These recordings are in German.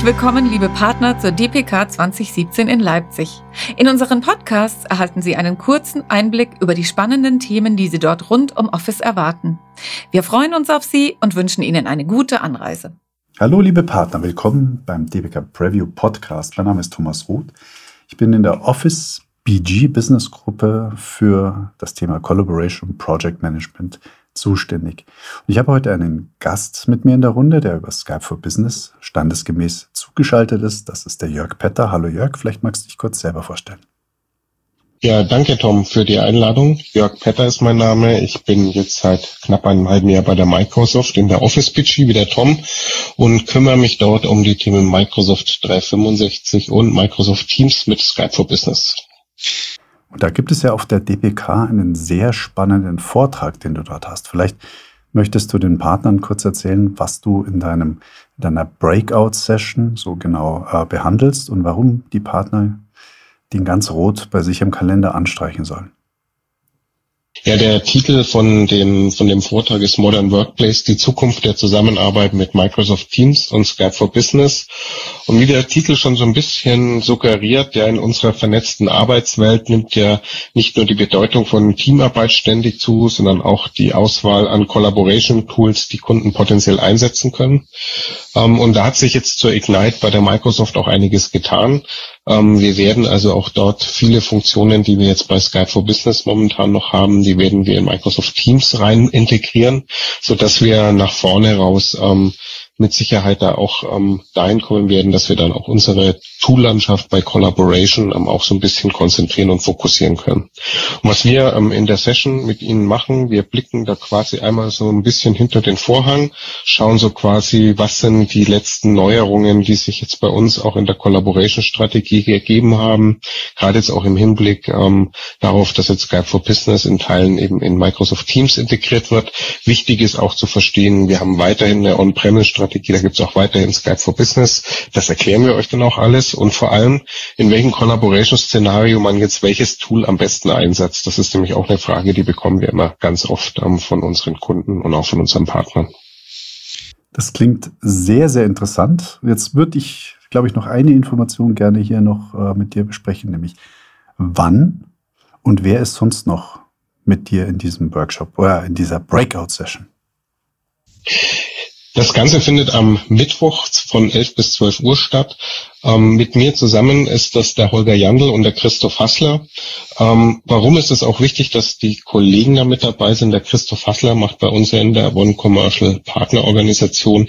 Herzlich willkommen, liebe Partner, zur DPK 2017 in Leipzig. In unseren Podcasts erhalten Sie einen kurzen Einblick über die spannenden Themen, die Sie dort rund um Office erwarten. Wir freuen uns auf Sie und wünschen Ihnen eine gute Anreise. Hallo, liebe Partner, willkommen beim DPK Preview Podcast. Mein Name ist Thomas Roth. Ich bin in der Office BG Business Gruppe für das Thema Collaboration Project Management zuständig. Und ich habe heute einen Gast mit mir in der Runde, der über Skype for Business standesgemäß zugeschaltet ist. Das ist der Jörg Petter. Hallo Jörg, vielleicht magst du dich kurz selber vorstellen. Ja, danke Tom für die Einladung. Jörg Petter ist mein Name. Ich bin jetzt seit knapp einem halben Jahr bei der Microsoft in der Office PG wie der Tom und kümmere mich dort um die Themen Microsoft 365 und Microsoft Teams mit Skype for Business. Und da gibt es ja auf der DPK einen sehr spannenden Vortrag, den du dort hast. Vielleicht möchtest du den Partnern kurz erzählen, was du in deinem in deiner Breakout-Session so genau äh, behandelst und warum die Partner den ganz rot bei sich im Kalender anstreichen sollen. Ja, der Titel von dem, von dem Vortrag ist Modern Workplace, die Zukunft der Zusammenarbeit mit Microsoft Teams und Skype for Business. Und wie der Titel schon so ein bisschen suggeriert, ja, in unserer vernetzten Arbeitswelt nimmt ja nicht nur die Bedeutung von Teamarbeit ständig zu, sondern auch die Auswahl an Collaboration Tools, die Kunden potenziell einsetzen können. Ähm, und da hat sich jetzt zur Ignite bei der Microsoft auch einiges getan. Ähm, wir werden also auch dort viele Funktionen, die wir jetzt bei Skype for Business momentan noch haben, die werden wir in Microsoft Teams rein integrieren, so dass wir nach vorne raus ähm, mit Sicherheit da auch ähm, dahin kommen werden, dass wir dann auch unsere Tool-Landschaft bei Collaboration ähm, auch so ein bisschen konzentrieren und fokussieren können. Und was wir ähm, in der Session mit Ihnen machen, wir blicken da quasi einmal so ein bisschen hinter den Vorhang, schauen so quasi, was sind die letzten Neuerungen, die sich jetzt bei uns auch in der Collaboration-Strategie gegeben haben, gerade jetzt auch im Hinblick ähm, darauf, dass jetzt Skype for Business in Teilen eben in Microsoft Teams integriert wird. Wichtig ist auch zu verstehen, wir haben weiterhin eine On-Premise-Strategie Strategie, da gibt es auch weiterhin Skype for Business. Das erklären wir euch dann auch alles und vor allem, in welchem Collaboration-Szenario man jetzt welches Tool am besten einsetzt. Das ist nämlich auch eine Frage, die bekommen wir immer ganz oft ähm, von unseren Kunden und auch von unseren Partnern. Das klingt sehr, sehr interessant. Jetzt würde ich, glaube ich, noch eine Information gerne hier noch äh, mit dir besprechen, nämlich wann und wer ist sonst noch mit dir in diesem Workshop oder in dieser Breakout-Session? Das Ganze findet am Mittwoch von 11 bis 12 Uhr statt. Ähm, mit mir zusammen ist das der Holger Jandl und der Christoph Hassler. Ähm, warum ist es auch wichtig, dass die Kollegen da mit dabei sind? Der Christoph Hassler macht bei uns in der One Commercial Partner Organisation,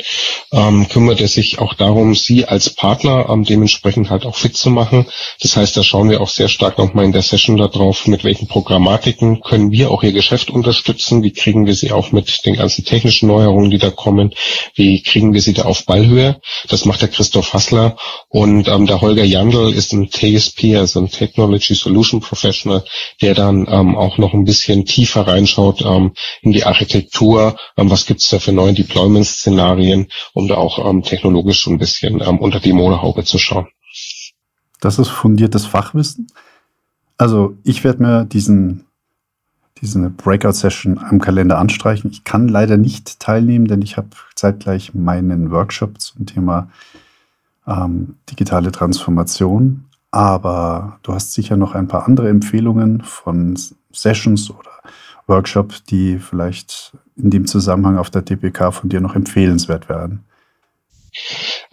ähm, kümmert er sich auch darum, sie als Partner ähm, dementsprechend halt auch fit zu machen. Das heißt, da schauen wir auch sehr stark nochmal in der Session darauf, mit welchen Programmatiken können wir auch ihr Geschäft unterstützen, wie kriegen wir sie auch mit den ganzen technischen Neuerungen, die da kommen, wie kriegen wir sie da auf Ballhöhe. Das macht der Christoph Hassler. Ähm, der Holger Jandl ist ein TSP, also ein Technology Solution Professional, der dann ähm, auch noch ein bisschen tiefer reinschaut ähm, in die Architektur, ähm, was gibt's da für neue Deployment-Szenarien, um da auch ähm, technologisch ein bisschen ähm, unter die Modehaube zu schauen. Das ist fundiertes Fachwissen. Also ich werde mir diesen diese Breakout-Session am Kalender anstreichen. Ich kann leider nicht teilnehmen, denn ich habe zeitgleich meinen Workshop zum Thema ähm, digitale Transformation. Aber du hast sicher noch ein paar andere Empfehlungen von Sessions oder Workshops, die vielleicht in dem Zusammenhang auf der TPK von dir noch empfehlenswert werden.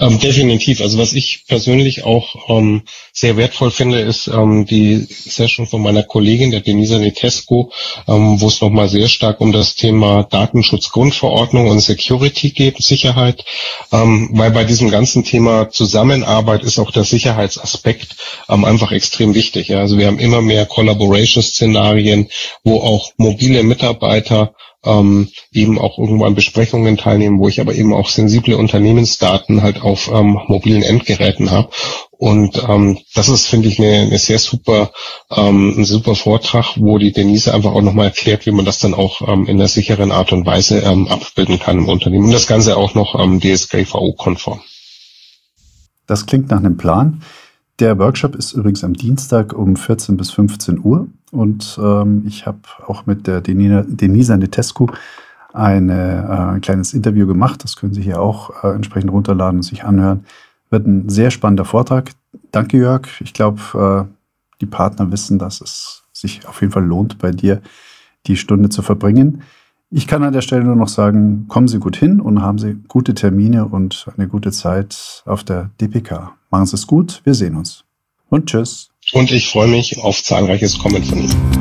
Ähm, definitiv. Also was ich persönlich auch ähm, sehr wertvoll finde, ist ähm, die Session von meiner Kollegin, der Denisa Netesco, ähm, wo es nochmal sehr stark um das Thema Datenschutzgrundverordnung und Security geht, Sicherheit, ähm, weil bei diesem ganzen Thema Zusammenarbeit ist auch der Sicherheitsaspekt ähm, einfach extrem wichtig. Ja? Also wir haben immer mehr Collaboration-Szenarien, wo auch mobile Mitarbeiter ähm, eben auch irgendwann Besprechungen teilnehmen, wo ich aber eben auch sensible Unternehmensdaten halt auf ähm, mobilen Endgeräten habe. Und ähm, das ist, finde ich, eine, eine sehr super, ähm, ein super Vortrag, wo die Denise einfach auch nochmal erklärt, wie man das dann auch ähm, in einer sicheren Art und Weise ähm, abbilden kann im Unternehmen. Und das Ganze auch noch ähm, DSGVO-konform. Das klingt nach einem Plan. Der Workshop ist übrigens am Dienstag um 14 bis 15 Uhr und ähm, ich habe auch mit der Denisa, Netescu äh, ein kleines Interview gemacht. Das können Sie hier auch äh, entsprechend runterladen und sich anhören, Wird ein sehr spannender Vortrag. Danke, Jörg. Ich glaube, äh, die Partner wissen, dass es sich auf jeden Fall lohnt, bei dir die Stunde zu verbringen. Ich kann an der Stelle nur noch sagen, kommen Sie gut hin und haben Sie gute Termine und eine gute Zeit auf der DPK. Machen Sie es gut, wir sehen uns. Und tschüss. Und ich freue mich auf zahlreiches Kommen von Ihnen.